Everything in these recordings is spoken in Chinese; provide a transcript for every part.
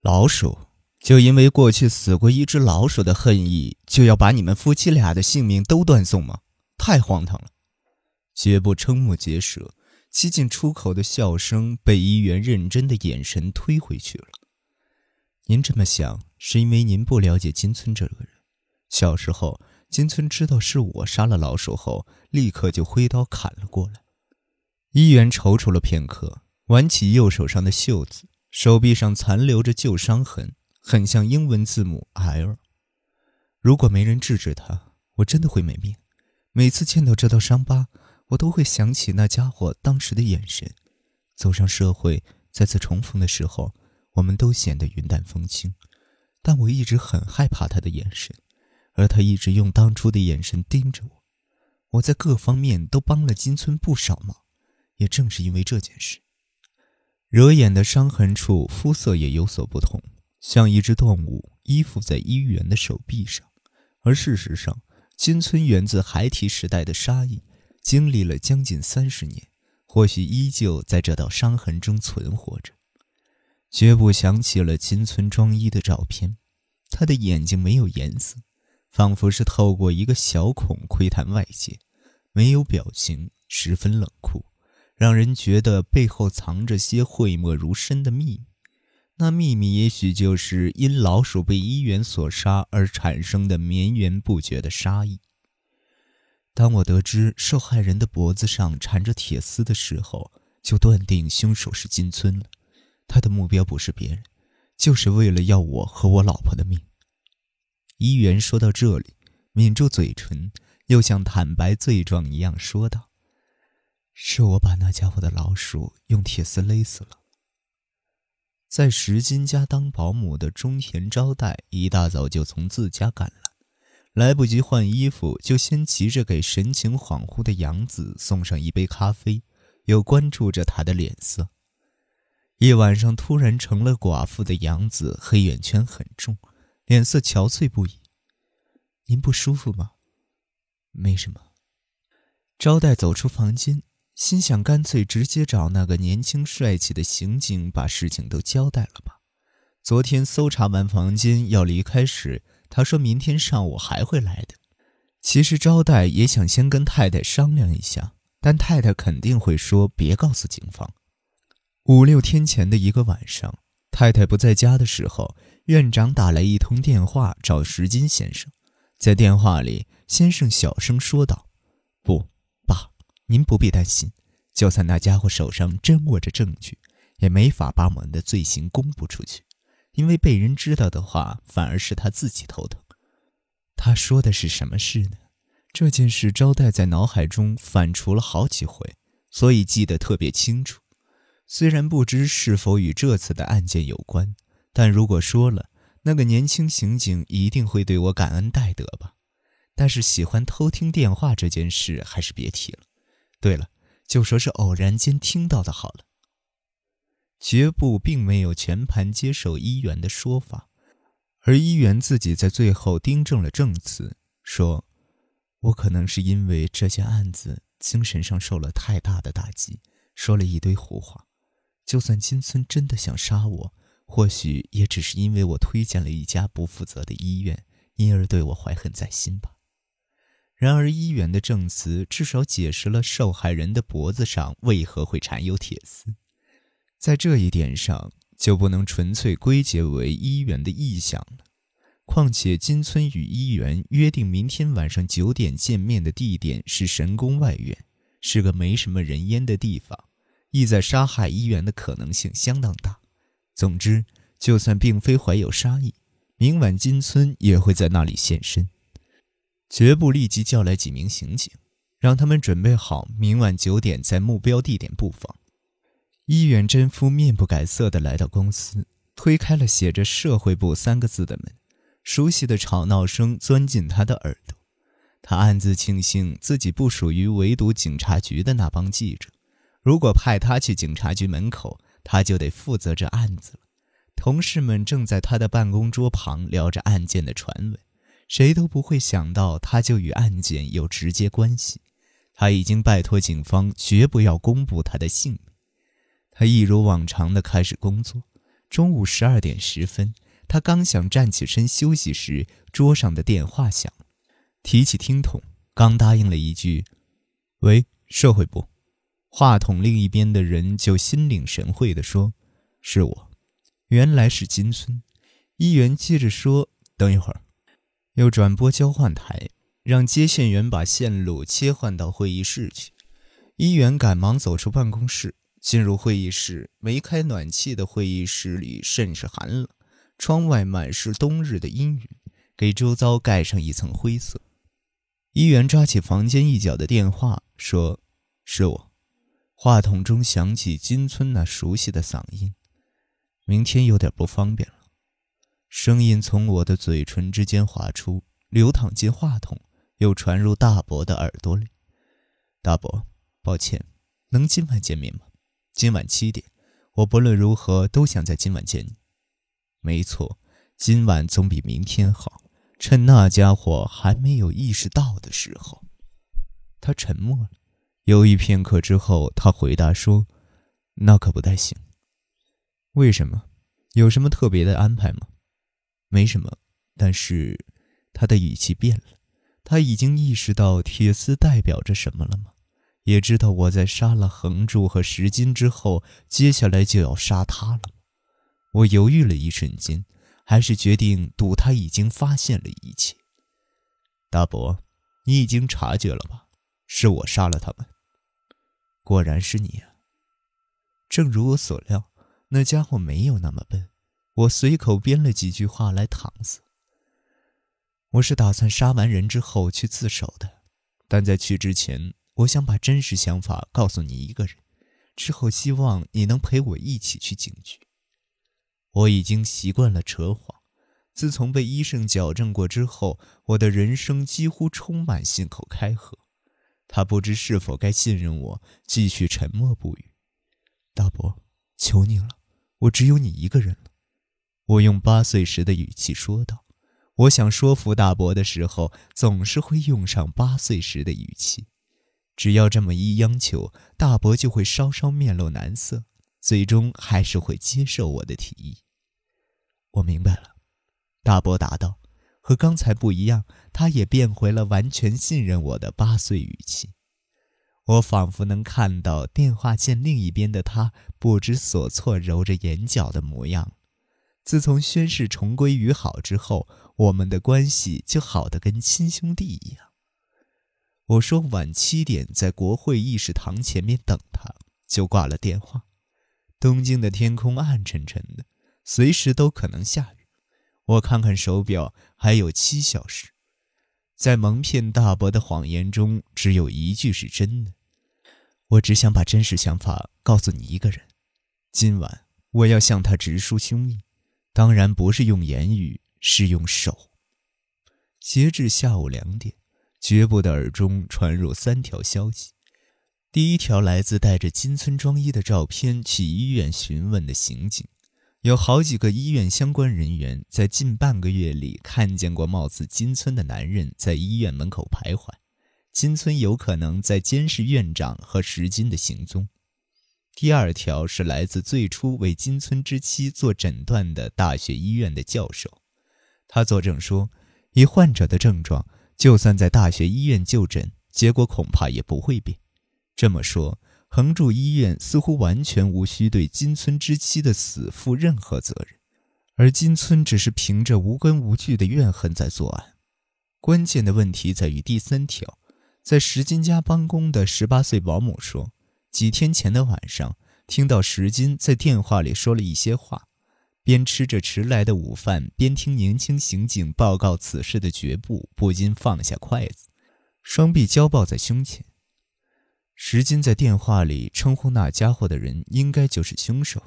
老鼠，就因为过去死过一只老鼠的恨意，就要把你们夫妻俩的性命都断送吗？太荒唐了！绝不瞠目结舌，几近出口的笑声被医员认真的眼神推回去了。您这么想，是因为您不了解金村这个人。小时候，金村知道是我杀了老鼠后，立刻就挥刀砍了过来。医员踌躇了片刻，挽起右手上的袖子。手臂上残留着旧伤痕，很像英文字母 L。如果没人制止他，我真的会没命。每次见到这道伤疤，我都会想起那家伙当时的眼神。走上社会，再次重逢的时候，我们都显得云淡风轻，但我一直很害怕他的眼神，而他一直用当初的眼神盯着我。我在各方面都帮了金村不少忙，也正是因为这件事。惹眼的伤痕处，肤色也有所不同，像一只动物依附在医员的手臂上。而事实上，金村源自孩提时代的杀意，经历了将近三十年，或许依旧在这道伤痕中存活着。绝不想起了金村装医的照片，他的眼睛没有颜色，仿佛是透过一个小孔窥探外界，没有表情，十分冷酷。让人觉得背后藏着些讳莫如深的秘密，那秘密也许就是因老鼠被医员所杀而产生的绵延不绝的杀意。当我得知受害人的脖子上缠着铁丝的时候，就断定凶手是金村了。他的目标不是别人，就是为了要我和我老婆的命。医员说到这里，抿住嘴唇，又像坦白罪状一样说道。是我把那家伙的老鼠用铁丝勒死了。在石金家当保姆的中田招待一大早就从自家赶来，来不及换衣服，就先急着给神情恍惚的杨子送上一杯咖啡，又关注着他的脸色。一晚上突然成了寡妇的杨子黑眼圈很重，脸色憔悴不已。您不舒服吗？没什么。招待走出房间。心想，干脆直接找那个年轻帅气的刑警把事情都交代了吧。昨天搜查完房间要离开时，他说明天上午还会来的。其实招待也想先跟太太商量一下，但太太肯定会说别告诉警方。五六天前的一个晚上，太太不在家的时候，院长打来一通电话找石金先生。在电话里，先生小声说道：“。”您不必担心，就算那家伙手上真握着证据，也没法把我们的罪行公布出去，因为被人知道的话，反而是他自己头疼。他说的是什么事呢？这件事招待在脑海中反刍了好几回，所以记得特别清楚。虽然不知是否与这次的案件有关，但如果说了，那个年轻刑警一定会对我感恩戴德吧。但是喜欢偷听电话这件事，还是别提了。对了，就说是偶然间听到的好了。绝不并没有全盘接受医员的说法，而医员自己在最后订正了证词，说：“我可能是因为这件案子精神上受了太大的打击，说了一堆胡话。就算金村真的想杀我，或许也只是因为我推荐了一家不负责的医院，因而对我怀恨在心吧。”然而，医院的证词至少解释了受害人的脖子上为何会缠有铁丝，在这一点上就不能纯粹归结为医院的臆想了。况且，金村与医院约定明天晚上九点见面的地点是神宫外院，是个没什么人烟的地方，意在杀害医院的可能性相当大。总之，就算并非怀有杀意，明晚金村也会在那里现身。绝不立即叫来几名刑警，让他们准备好明晚九点在目标地点布防。伊远真夫面不改色地来到公司，推开了写着“社会部”三个字的门，熟悉的吵闹声钻进他的耳朵。他暗自庆幸自己不属于围堵警察局的那帮记者，如果派他去警察局门口，他就得负责这案子了。同事们正在他的办公桌旁聊着案件的传闻。谁都不会想到，他就与案件有直接关系。他已经拜托警方绝不要公布他的姓名。他一如往常的开始工作，中午十二点十分，他刚想站起身休息时，桌上的电话响，提起听筒，刚答应了一句：“喂，社会部。”话筒另一边的人就心领神会地说：“是我。”原来是金村。议员接着说：“等一会儿。”又转播交换台，让接线员把线路切换到会议室去。议员赶忙走出办公室。进入会议室，没开暖气的会议室里甚是寒冷，窗外满是冬日的阴云，给周遭盖上一层灰色。议员抓起房间一角的电话，说：“是我。”话筒中响起金村那熟悉的嗓音：“明天有点不方便了。”声音从我的嘴唇之间滑出，流淌进话筒，又传入大伯的耳朵里。大伯，抱歉，能今晚见面吗？今晚七点，我不论如何都想在今晚见你。没错，今晚总比明天好。趁那家伙还没有意识到的时候。他沉默了，犹豫片刻之后，他回答说：“那可不太行。为什么？有什么特别的安排吗？”“没什么。”但是，他的语气变了。他已经意识到铁丝代表着什么了吗？也知道我在杀了横柱和石金之后，接下来就要杀他了。我犹豫了一瞬间，还是决定赌他已经发现了一切。大伯，你已经察觉了吧？是我杀了他们。果然是你啊！正如我所料，那家伙没有那么笨。我随口编了几句话来搪塞。我是打算杀完人之后去自首的，但在去之前。我想把真实想法告诉你一个人，之后希望你能陪我一起去警局。我已经习惯了扯谎，自从被医生矫正过之后，我的人生几乎充满信口开河。他不知是否该信任我，继续沉默不语。大伯，求你了，我只有你一个人了。我用八岁时的语气说道。我想说服大伯的时候，总是会用上八岁时的语气。只要这么一央求，大伯就会稍稍面露难色，最终还是会接受我的提议。我明白了，大伯答道，和刚才不一样，他也变回了完全信任我的八岁语气。我仿佛能看到电话线另一边的他不知所措、揉着眼角的模样。自从宣誓重归于好之后，我们的关系就好得跟亲兄弟一样。我说晚七点在国会议事堂前面等他，就挂了电话。东京的天空暗沉沉的，随时都可能下雨。我看看手表，还有七小时。在蒙骗大伯的谎言中，只有一句是真的。我只想把真实想法告诉你一个人。今晚我要向他直抒胸臆，当然不是用言语，是用手。截至下午两点。绝部的耳中传入三条消息：第一条来自带着金村装衣的照片去医院询问的刑警，有好几个医院相关人员在近半个月里看见过貌似金村的男人在医院门口徘徊，金村有可能在监视院长和石金的行踪。第二条是来自最初为金村之妻做诊断的大学医院的教授，他作证说，以患者的症状。就算在大学医院就诊，结果恐怕也不会变。这么说，横住医院似乎完全无需对金村之妻的死负任何责任，而金村只是凭着无根无据的怨恨在作案。关键的问题在于第三条，在石金家帮工的十八岁保姆说，几天前的晚上听到石金在电话里说了一些话。边吃着迟来的午饭，边听年轻刑警报告此事的绝步，不禁放下筷子，双臂交抱在胸前。石金在电话里称呼那家伙的人应该就是凶手，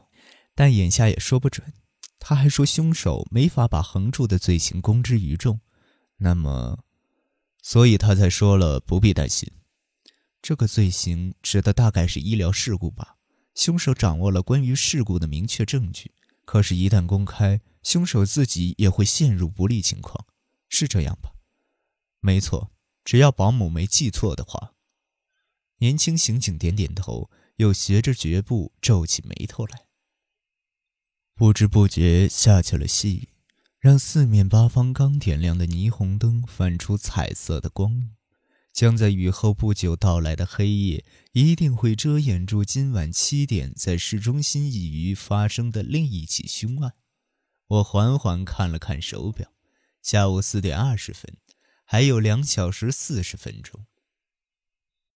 但眼下也说不准。他还说凶手没法把横柱的罪行公之于众，那么，所以他才说了不必担心。这个罪行指的大概是医疗事故吧？凶手掌握了关于事故的明确证据。可是，一旦公开，凶手自己也会陷入不利情况，是这样吧？没错，只要保姆没记错的话。年轻刑警点点头，又学着绝步皱起眉头来。不知不觉下起了细雨，让四面八方刚点亮的霓虹灯泛出彩色的光晕，将在雨后不久到来的黑夜，一定会遮掩住今晚七点在市中心一隅发生的另一起凶案。我缓缓看了看手表，下午四点二十分，还有两小时四十分钟。